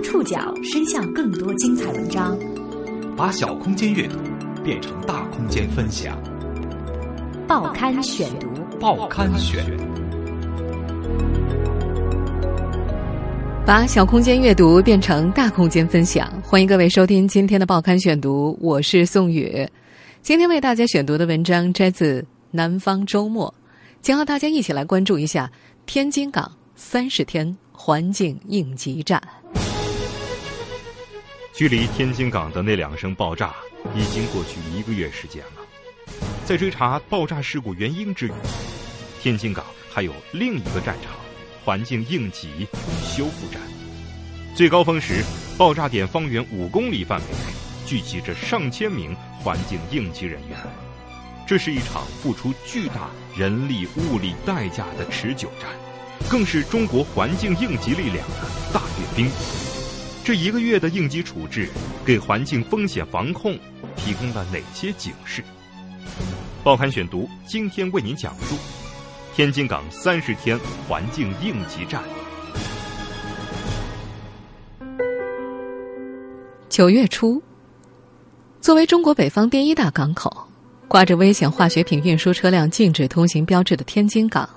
将触角伸向更多精彩文章，把小空间阅读变成大空间分享。报刊选读，报刊选，把小空间阅读变成大空间分享。欢迎各位收听今天的报刊选读，我是宋宇。今天为大家选读的文章摘自《南方周末》，将和大家一起来关注一下天津港三十天环境应急战。距离天津港的那两声爆炸已经过去一个月时间了。在追查爆炸事故原因之余，天津港还有另一个战场——环境应急与修复战。最高峰时，爆炸点方圆五公里范围内聚集着上千名环境应急人员。这是一场付出巨大人力物力代价的持久战，更是中国环境应急力量的大阅兵。这一个月的应急处置，给环境风险防控提供了哪些警示？报刊选读今天为您讲述天津港三十天环境应急战。九月初，作为中国北方第一大港口，挂着危险化学品运输车辆禁止通行标志的天津港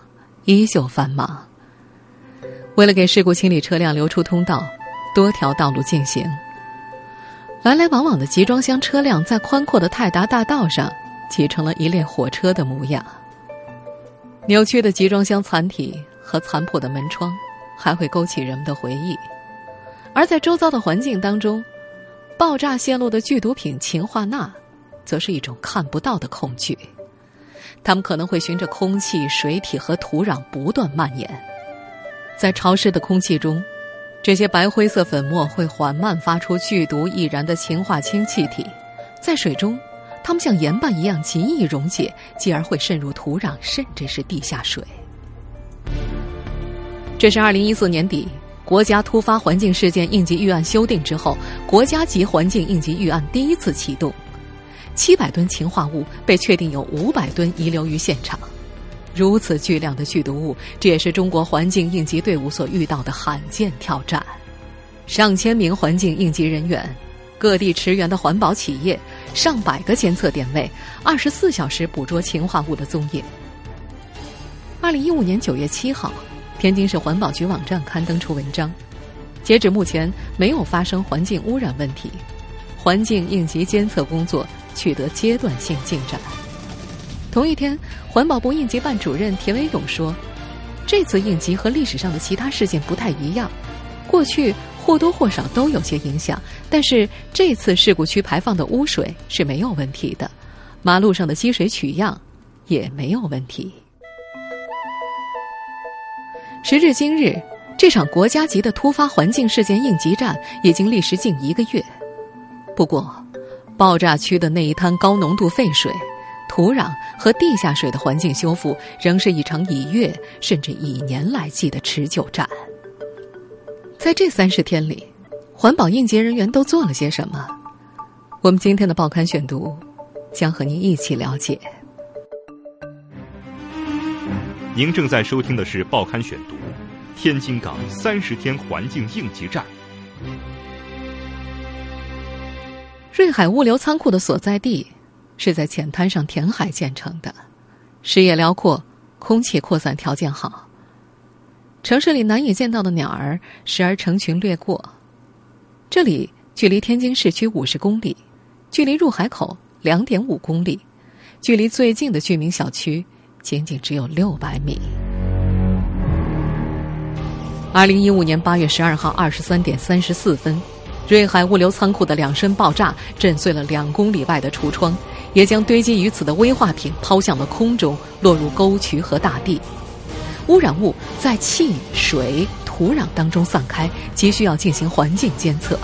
依旧繁忙。为了给事故清理车辆留出通道，多条道路进行。来来往往的集装箱车辆在宽阔的泰达大道上挤成了一列火车的模样。扭曲的集装箱残体和残破的门窗，还会勾起人们的回忆。而在周遭的环境当中，爆炸泄露的剧毒品氰化钠，则是一种看不到的恐惧。它们可能会循着空气、水体和土壤不断蔓延，在潮湿的空气中，这些白灰色粉末会缓慢发出剧毒易燃的氰化氢气体；在水中，它们像盐巴一样极易溶解，继而会渗入土壤，甚至是地下水。这是二零一四年底。国家突发环境事件应急预案修订之后，国家级环境应急预案第一次启动，七百吨氰化物被确定有五百吨遗留于现场。如此巨量的剧毒物，这也是中国环境应急队伍所遇到的罕见挑战。上千名环境应急人员，各地驰援的环保企业，上百个监测点位，二十四小时捕捉氰化物的踪影。二零一五年九月七号。天津市环保局网站刊登出文章，截止目前没有发生环境污染问题，环境应急监测工作取得阶段性进展。同一天，环保部应急办主任田维勇说：“这次应急和历史上的其他事件不太一样，过去或多或少都有些影响，但是这次事故区排放的污水是没有问题的，马路上的积水取样也没有问题。”时至今日，这场国家级的突发环境事件应急战已经历时近一个月。不过，爆炸区的那一滩高浓度废水、土壤和地下水的环境修复，仍是一场以月甚至以年来计的持久战。在这三十天里，环保应急人员都做了些什么？我们今天的报刊选读将和您一起了解。您正在收听的是《报刊选读》，天津港三十天环境应急战。瑞海物流仓库的所在地是在浅滩上填海建成的，视野辽阔，空气扩散条件好。城市里难以见到的鸟儿时而成群掠过。这里距离天津市区五十公里，距离入海口两点五公里，距离最近的居民小区。仅仅只有六百米。二零一五年八月十二号二十三点三十四分，瑞海物流仓库的两声爆炸震碎了两公里外的橱窗，也将堆积于此的危化品抛向了空中，落入沟渠和大地。污染物在气、水、土壤当中散开，急需要进行环境监测。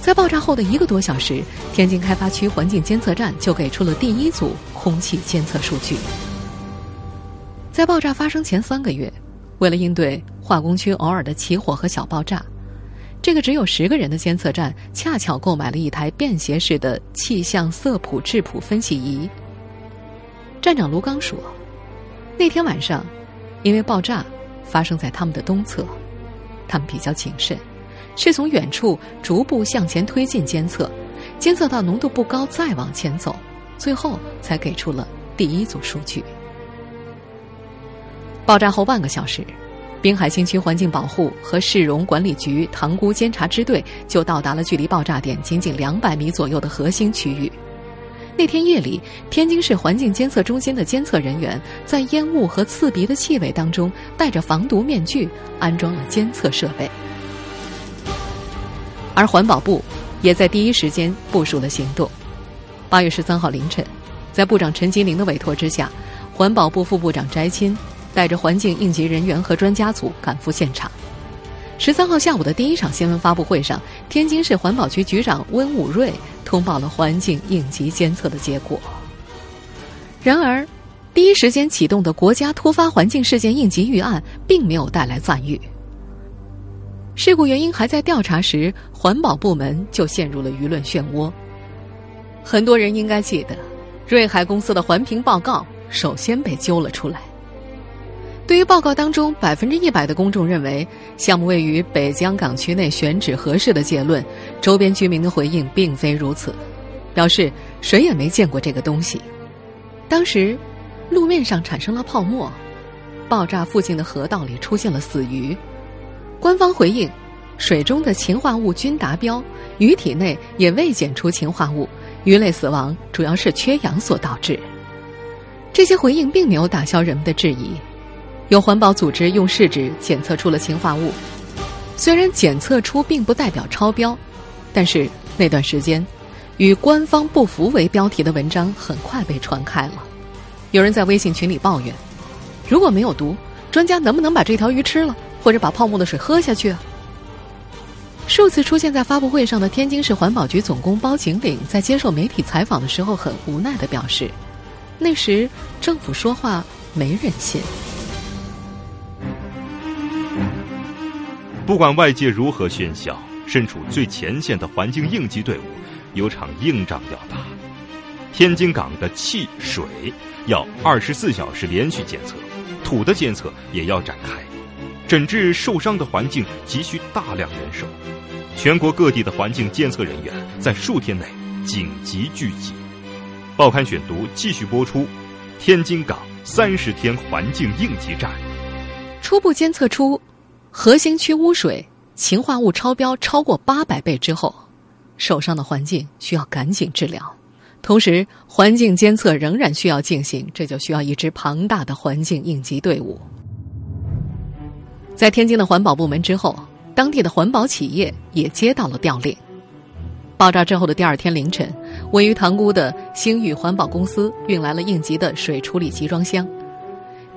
在爆炸后的一个多小时，天津开发区环境监测站就给出了第一组空气监测数据。在爆炸发生前三个月，为了应对化工区偶尔的起火和小爆炸，这个只有十个人的监测站恰巧购买了一台便携式的气象色谱质谱分析仪。站长卢刚说：“那天晚上，因为爆炸发生在他们的东侧，他们比较谨慎。”是从远处逐步向前推进监测，监测到浓度不高再往前走，最后才给出了第一组数据。爆炸后半个小时，滨海新区环境保护和市容管理局塘沽监察支队就到达了距离爆炸点仅仅两百米左右的核心区域。那天夜里，天津市环境监测中心的监测人员在烟雾和刺鼻的气味当中，戴着防毒面具，安装了监测设备。而环保部也在第一时间部署了行动。八月十三号凌晨，在部长陈吉宁的委托之下，环保部副部长翟钦带着环境应急人员和专家组赶赴现场。十三号下午的第一场新闻发布会上，天津市环保局局长温武瑞。通报了环境应急监测的结果。然而，第一时间启动的国家突发环境事件应急预案并没有带来赞誉。事故原因还在调查时，环保部门就陷入了舆论漩涡。很多人应该记得，瑞海公司的环评报告首先被揪了出来。对于报告当中百分之一百的公众认为项目位于北江港区内选址合适的结论，周边居民的回应并非如此，表示谁也没见过这个东西。当时，路面上产生了泡沫，爆炸附近的河道里出现了死鱼。官方回应，水中的氰化物均达标，鱼体内也未检出氰化物，鱼类死亡主要是缺氧所导致。这些回应并没有打消人们的质疑。有环保组织用试纸检测出了氰化物，虽然检测出并不代表超标，但是那段时间，与“官方不服”为标题的文章很快被传开了。有人在微信群里抱怨：“如果没有毒，专家能不能把这条鱼吃了，或者把泡沫的水喝下去？”数次出现在发布会上的天津市环保局总工包景岭，在接受媒体采访的时候，很无奈的表示：“那时政府说话没人信。”不管外界如何喧嚣，身处最前线的环境应急队伍有场硬仗要打。天津港的气水要二十四小时连续监测，土的监测也要展开。诊治受伤的环境急需大量人手，全国各地的环境监测人员在数天内紧急聚集。报刊选读继续播出：天津港三十天环境应急战，初步监测出。核心区污水氰化物超标超过八百倍之后，受伤的环境需要赶紧治疗。同时，环境监测仍然需要进行，这就需要一支庞大的环境应急队伍。在天津的环保部门之后，当地的环保企业也接到了调令。爆炸之后的第二天凌晨，位于塘沽的星宇环保公司运来了应急的水处理集装箱。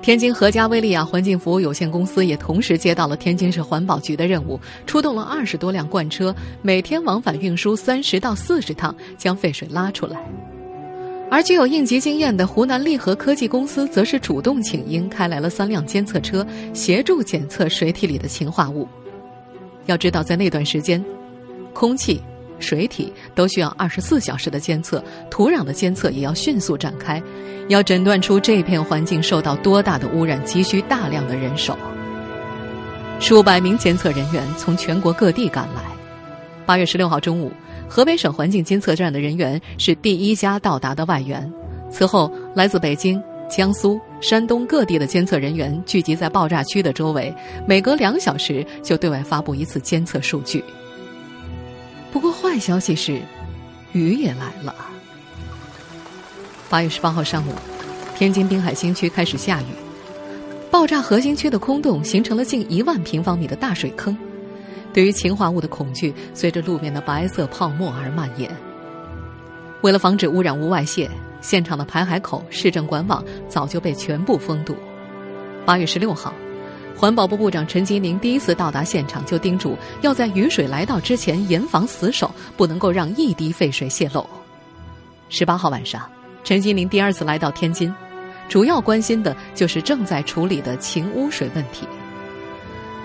天津和家威利亚环境服务有限公司也同时接到了天津市环保局的任务，出动了二十多辆罐车，每天往返运输三十到四十趟，将废水拉出来。而具有应急经验的湖南利和科技公司，则是主动请缨，开来了三辆监测车，协助检测水体里的氰化物。要知道，在那段时间，空气。水体都需要二十四小时的监测，土壤的监测也要迅速展开，要诊断出这片环境受到多大的污染，急需大量的人手。数百名监测人员从全国各地赶来。八月十六号中午，河北省环境监测站的人员是第一家到达的外援。此后，来自北京、江苏、山东各地的监测人员聚集在爆炸区的周围，每隔两小时就对外发布一次监测数据。不过坏消息是，雨也来了。八月十八号上午，天津滨海新区开始下雨，爆炸核心区的空洞形成了近一万平方米的大水坑。对于氰化物的恐惧，随着路面的白色泡沫而蔓延。为了防止污染物外泄，现场的排海口、市政管网早就被全部封堵。八月十六号。环保部部长陈吉宁第一次到达现场，就叮嘱要在雨水来到之前严防死守，不能够让一滴废水泄漏。十八号晚上，陈吉宁第二次来到天津，主要关心的就是正在处理的秦污水问题。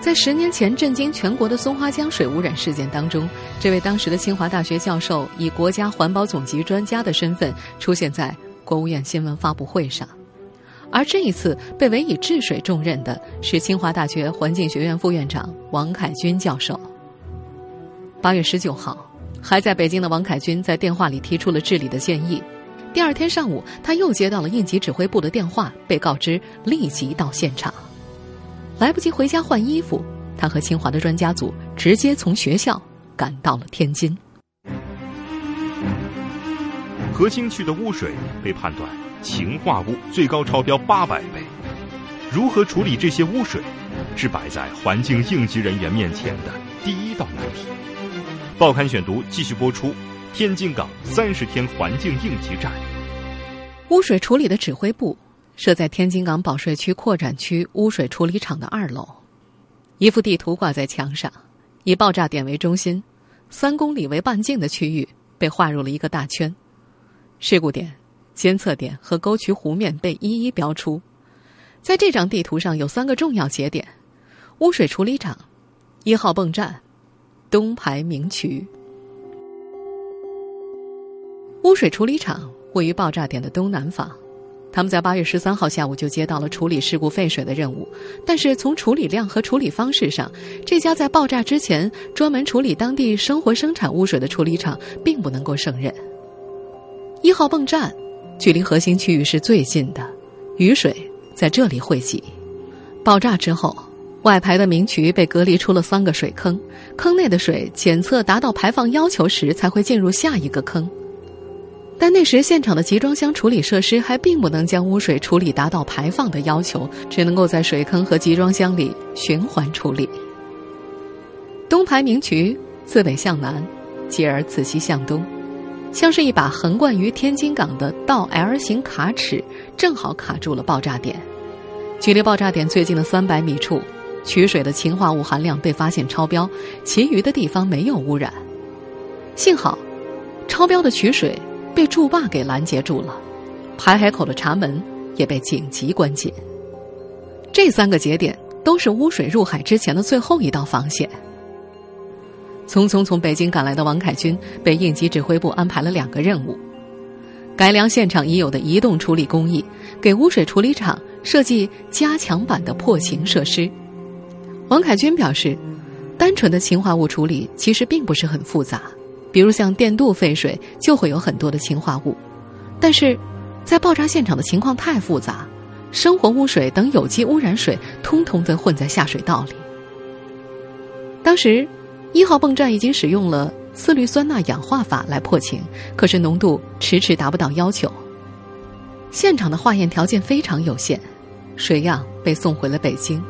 在十年前震惊全国的松花江水污染事件当中，这位当时的清华大学教授以国家环保总局专家的身份出现在国务院新闻发布会上。而这一次被委以治水重任的是清华大学环境学院副院长王凯军教授。八月十九号，还在北京的王凯军在电话里提出了治理的建议。第二天上午，他又接到了应急指挥部的电话，被告知立即到现场。来不及回家换衣服，他和清华的专家组直接从学校赶到了天津。核心区的污水被判断氰化物最高超标八百倍，如何处理这些污水，是摆在环境应急人员面前的第一道难题。报刊选读继续播出：天津港三十天环境应急战。污水处理的指挥部设在天津港保税区扩展区污水处理厂的二楼，一幅地图挂在墙上，以爆炸点为中心，三公里为半径的区域被划入了一个大圈。事故点、监测点和沟渠湖面被一一标出。在这张地图上有三个重要节点：污水处理厂、一号泵站、东排明渠。污水处理厂位于爆炸点的东南方。他们在八月十三号下午就接到了处理事故废水的任务，但是从处理量和处理方式上，这家在爆炸之前专门处理当地生活生产污水的处理厂并不能够胜任。一号泵站距离核心区域是最近的，雨水在这里汇集。爆炸之后，外排的明渠被隔离出了三个水坑，坑内的水检测达到排放要求时才会进入下一个坑。但那时现场的集装箱处理设施还并不能将污水处理达到排放的要求，只能够在水坑和集装箱里循环处理。东排明渠自北向南，继而自西向东。像是一把横贯于天津港的倒 L 型卡尺，正好卡住了爆炸点。距离爆炸点最近的三百米处，取水的氰化物含量被发现超标，其余的地方没有污染。幸好，超标的取水被筑坝给拦截住了，排海口的闸门也被紧急关紧。这三个节点都是污水入海之前的最后一道防线。匆匆从北京赶来的王凯军被应急指挥部安排了两个任务：改良现场已有的移动处理工艺，给污水处理厂设计加强版的破氰设施。王凯军表示，单纯的氰化物处理其实并不是很复杂，比如像电镀废水就会有很多的氰化物，但是在爆炸现场的情况太复杂，生活污水等有机污染水通通的混在下水道里。当时。一号泵站已经使用了次氯酸钠氧化法来破氰，可是浓度迟迟达不到要求。现场的化验条件非常有限，水样被送回了北京。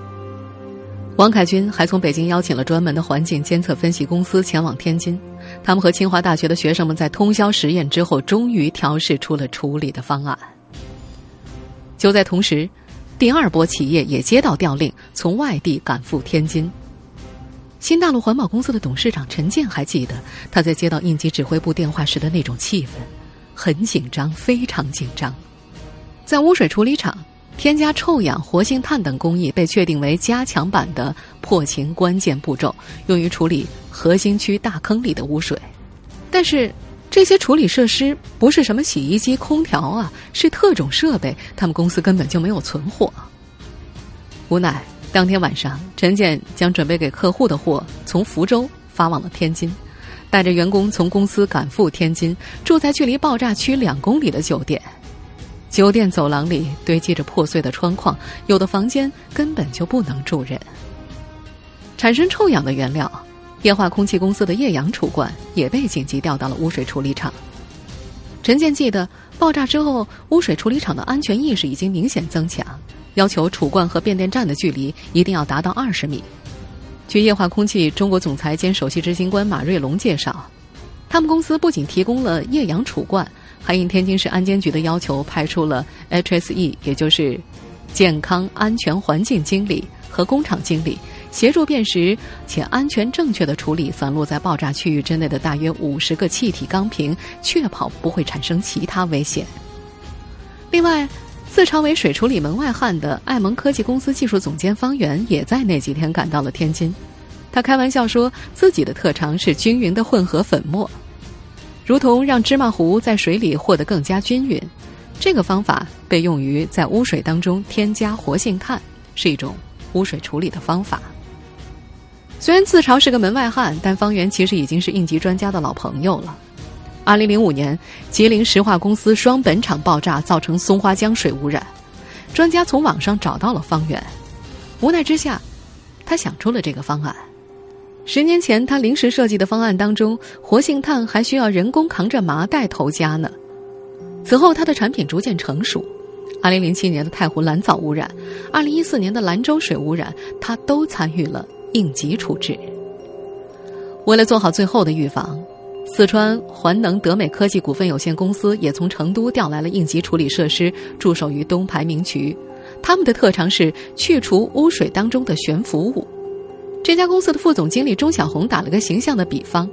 王凯军还从北京邀请了专门的环境监测分析公司前往天津，他们和清华大学的学生们在通宵实验之后，终于调试出了处理的方案。就在同时，第二波企业也接到调令，从外地赶赴天津。新大陆环保公司的董事长陈建还记得他在接到应急指挥部电话时的那种气氛，很紧张，非常紧张。在污水处理厂，添加臭氧、活性炭等工艺被确定为加强版的破情关键步骤，用于处理核心区大坑里的污水。但是这些处理设施不是什么洗衣机、空调啊，是特种设备，他们公司根本就没有存货。无奈。当天晚上，陈建将准备给客户的货从福州发往了天津，带着员工从公司赶赴天津，住在距离爆炸区两公里的酒店。酒店走廊里堆积着破碎的窗框，有的房间根本就不能住人。产生臭氧的原料，液化空气公司的液氧储罐也被紧急调到了污水处理厂。陈建记得，爆炸之后，污水处理厂的安全意识已经明显增强。要求储罐和变电站的距离一定要达到二十米。据液化空气中国总裁兼首席执行官马瑞龙介绍，他们公司不仅提供了液氧储罐，还应天津市安监局的要求，派出了 HSE，也就是健康安全环境经理和工厂经理，协助辨识且安全正确的处理散落在爆炸区域之内的大约五十个气体钢瓶，确保不会产生其他危险。另外。自称为水处理门外汉的爱蒙科技公司技术总监方圆也在那几天赶到了天津。他开玩笑说自己的特长是均匀的混合粉末，如同让芝麻糊在水里和得更加均匀。这个方法被用于在污水当中添加活性炭，是一种污水处理的方法。虽然自嘲是个门外汉，但方圆其实已经是应急专家的老朋友了。二零零五年，吉林石化公司双本厂爆炸，造成松花江水污染。专家从网上找到了方圆，无奈之下，他想出了这个方案。十年前，他临时设计的方案当中，活性炭还需要人工扛着麻袋投加呢。此后，他的产品逐渐成熟。二零零七年的太湖蓝藻污染，二零一四年的兰州水污染，他都参与了应急处置。为了做好最后的预防。四川环能德美科技股份有限公司也从成都调来了应急处理设施，驻守于东排明渠。他们的特长是去除污水当中的悬浮物。这家公司的副总经理钟小红打了个形象的比方：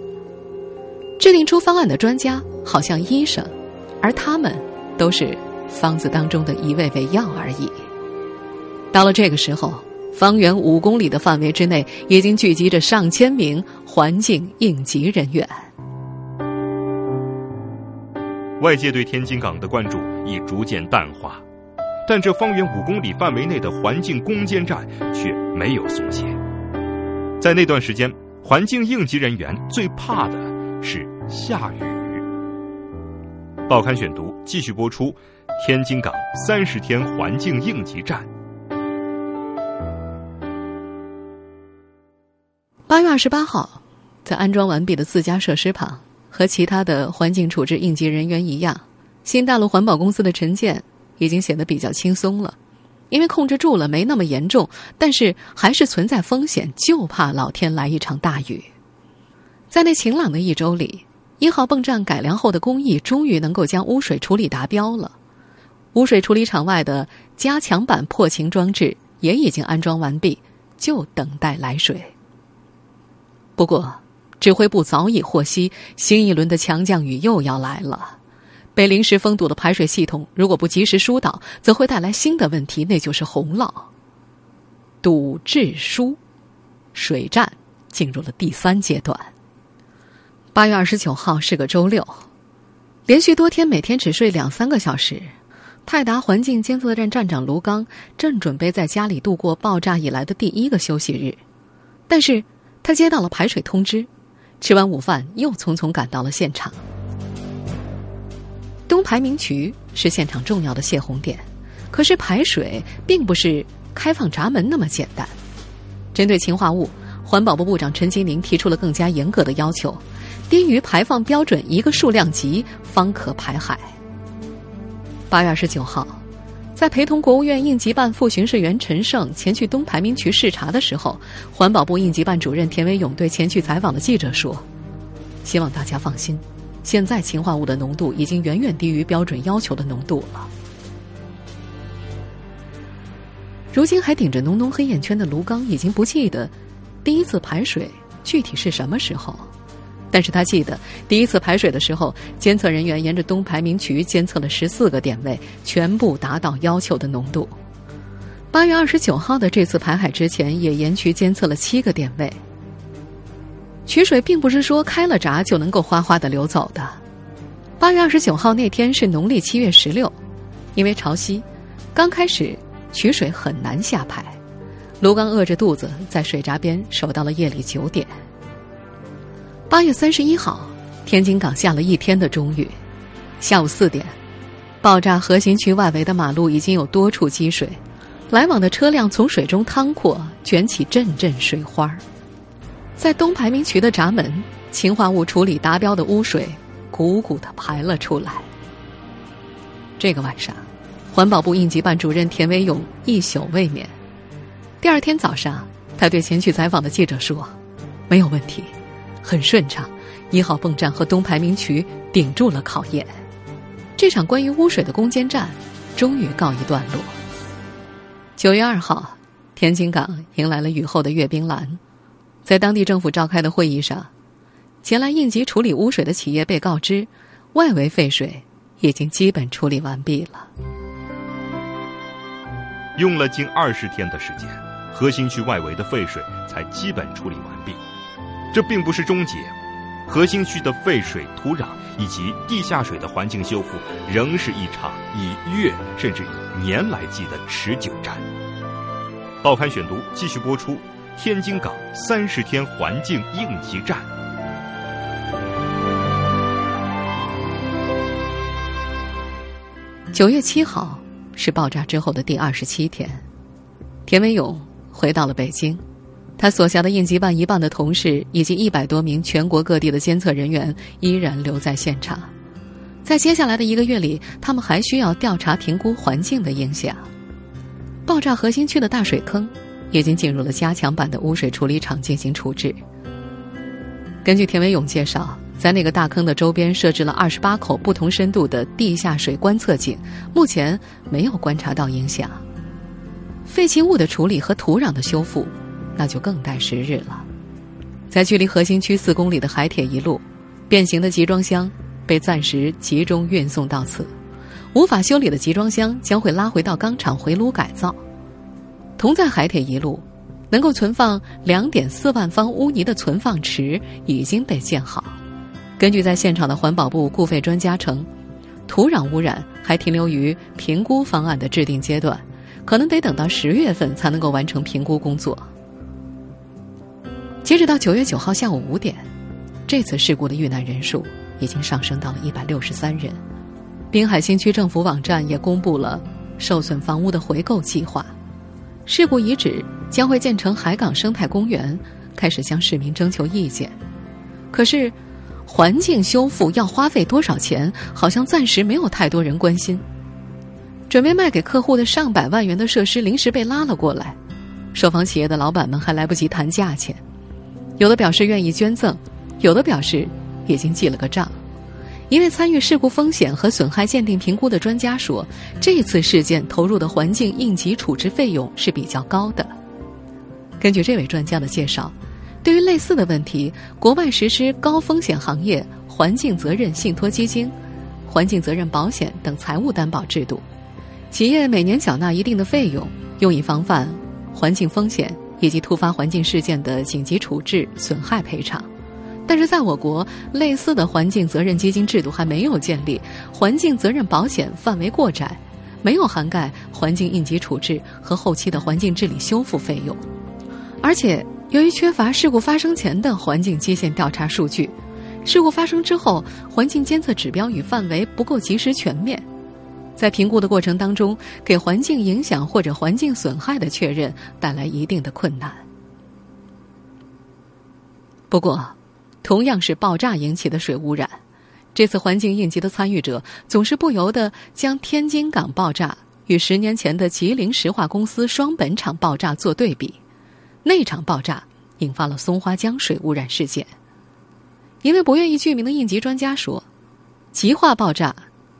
制定出方案的专家好像医生，而他们都是方子当中的一味味药而已。到了这个时候，方圆五公里的范围之内已经聚集着上千名环境应急人员。外界对天津港的关注已逐渐淡化，但这方圆五公里范围内的环境攻坚战却没有松懈。在那段时间，环境应急人员最怕的是下雨。报刊选读继续播出：天津港三十天环境应急战。八月二十八号，在安装完毕的自家设施旁。和其他的环境处置应急人员一样，新大陆环保公司的陈建已经显得比较轻松了，因为控制住了，没那么严重，但是还是存在风险，就怕老天来一场大雨。在那晴朗的一周里，一号泵站改良后的工艺终于能够将污水处理达标了，污水处理厂外的加强版破晴装置也已经安装完毕，就等待来水。不过。指挥部早已获悉，新一轮的强降雨又要来了。被临时封堵的排水系统，如果不及时疏导，则会带来新的问题，那就是洪涝。堵治疏，水战进入了第三阶段。八月二十九号是个周六，连续多天每天只睡两三个小时，泰达环境监测站站长卢刚正准备在家里度过爆炸以来的第一个休息日，但是他接到了排水通知。吃完午饭，又匆匆赶到了现场。东排明渠是现场重要的泄洪点，可是排水并不是开放闸门那么简单。针对氰化物，环保部部长陈吉宁提出了更加严格的要求：低于排放标准一个数量级方可排海。八月二十九号。在陪同国务院应急办副巡视员陈胜前去东排名渠视察的时候，环保部应急办主任田维勇对前去采访的记者说：“希望大家放心，现在氰化物的浓度已经远远低于标准要求的浓度了。”如今还顶着浓浓黑眼圈的卢刚已经不记得第一次排水具体是什么时候。但是他记得第一次排水的时候，监测人员沿着东排明渠监测了十四个点位，全部达到要求的浓度。八月二十九号的这次排海之前，也沿渠监测了七个点位。取水并不是说开了闸就能够哗哗的流走的。八月二十九号那天是农历七月十六，因为潮汐，刚开始取水很难下排。卢刚饿着肚子在水闸边守到了夜里九点。八月三十一号，天津港下了一天的中雨。下午四点，爆炸核心区外围的马路已经有多处积水，来往的车辆从水中趟过，卷起阵阵水花在东排明渠的闸门，氰化物处理达标的污水鼓鼓的排了出来。这个晚上，环保部应急办主任田维勇一宿未眠。第二天早上，他对前去采访的记者说：“没有问题。”很顺畅，一号泵站和东排名渠顶住了考验。这场关于污水的攻坚战终于告一段落。九月二号，天津港迎来了雨后的阅兵栏。在当地政府召开的会议上，前来应急处理污水的企业被告知，外围废水已经基本处理完毕了。用了近二十天的时间，核心区外围的废水才基本处理完毕。这并不是终结，核心区的废水、土壤以及地下水的环境修复，仍是一场以月甚至以年来计的持久战。报刊选读继续播出：天津港三十天环境应急战。九月七号是爆炸之后的第二十七天，田文勇回到了北京，他所辖的应急办一半的同事以及一百多名全国各地的监测人员依然留在现场。在接下来的一个月里，他们还需要调查评估环境的影响。爆炸核心区的大水坑已经进入了加强版的污水处理厂进行处置。根据田文勇介绍。在那个大坑的周边设置了二十八口不同深度的地下水观测井，目前没有观察到影响。废弃物的处理和土壤的修复，那就更待时日了。在距离核心区四公里的海铁一路，变形的集装箱被暂时集中运送到此，无法修理的集装箱将会拉回到钢厂回炉改造。同在海铁一路，能够存放两点四万方污泥的存放池已经被建好。根据在现场的环保部固废专家称，土壤污染还停留于评估方案的制定阶段，可能得等到十月份才能够完成评估工作。截止到九月九号下午五点，这次事故的遇难人数已经上升到了一百六十三人。滨海新区政府网站也公布了受损房屋的回购计划，事故遗址将会建成海港生态公园，开始向市民征求意见。可是。环境修复要花费多少钱？好像暂时没有太多人关心。准备卖给客户的上百万元的设施临时被拉了过来，受访企业的老板们还来不及谈价钱，有的表示愿意捐赠，有的表示已经记了个账。一位参与事故风险和损害鉴定评估的专家说：“这次事件投入的环境应急处置费用是比较高的。”根据这位专家的介绍。对于类似的问题，国外实施高风险行业环境责任信托基金、环境责任保险等财务担保制度，企业每年缴纳一定的费用，用以防范环境风险以及突发环境事件的紧急处置、损害赔偿。但是，在我国，类似的环境责任基金制度还没有建立，环境责任保险范围过窄，没有涵盖环境应急处置和后期的环境治理修复费用，而且。由于缺乏事故发生前的环境基线调查数据，事故发生之后，环境监测指标与范围不够及时全面，在评估的过程当中，给环境影响或者环境损害的确认带来一定的困难。不过，同样是爆炸引起的水污染，这次环境应急的参与者总是不由得将天津港爆炸与十年前的吉林石化公司双本厂爆炸做对比。那场爆炸引发了松花江水污染事件。一位不愿意具名的应急专家说：“极化爆炸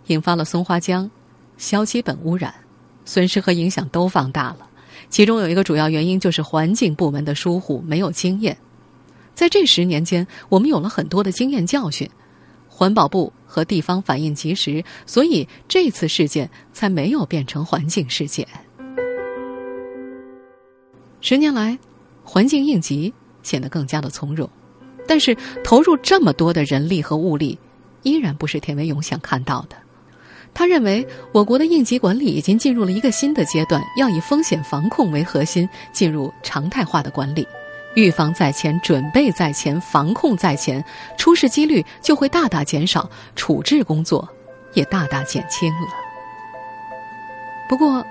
引发了松花江硝基苯污染，损失和影响都放大了。其中有一个主要原因就是环境部门的疏忽，没有经验。在这十年间，我们有了很多的经验教训，环保部和地方反应及时，所以这次事件才没有变成环境事件。十年来。”环境应急显得更加的从容，但是投入这么多的人力和物力，依然不是田文勇想看到的。他认为，我国的应急管理已经进入了一个新的阶段，要以风险防控为核心，进入常态化的管理，预防在前，准备在前，防控在前，出事几率就会大大减少，处置工作也大大减轻了。不过，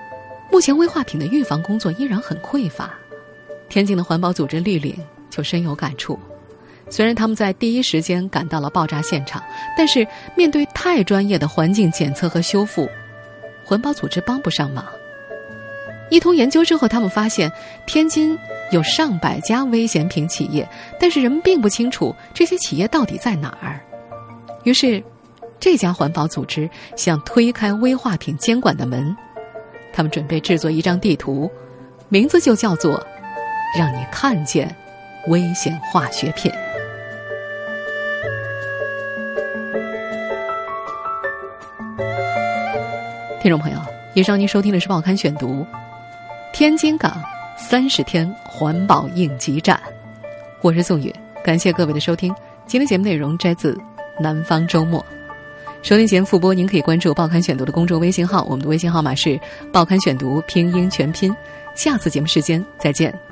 目前危化品的预防工作依然很匮乏。天津的环保组织绿领就深有感触。虽然他们在第一时间赶到了爆炸现场，但是面对太专业的环境检测和修复，环保组织帮不上忙。一通研究之后，他们发现天津有上百家危险品企业，但是人们并不清楚这些企业到底在哪儿。于是，这家环保组织想推开危化品监管的门，他们准备制作一张地图，名字就叫做。让你看见危险化学品。听众朋友，以上您收听的是《报刊选读》，天津港三十天环保应急站，我是宋宇，感谢各位的收听。今天节目内容摘自《南方周末》，收听节目复播，您可以关注《报刊选读》的公众微信号，我们的微信号码是《报刊选读》拼音全拼。下次节目时间再见。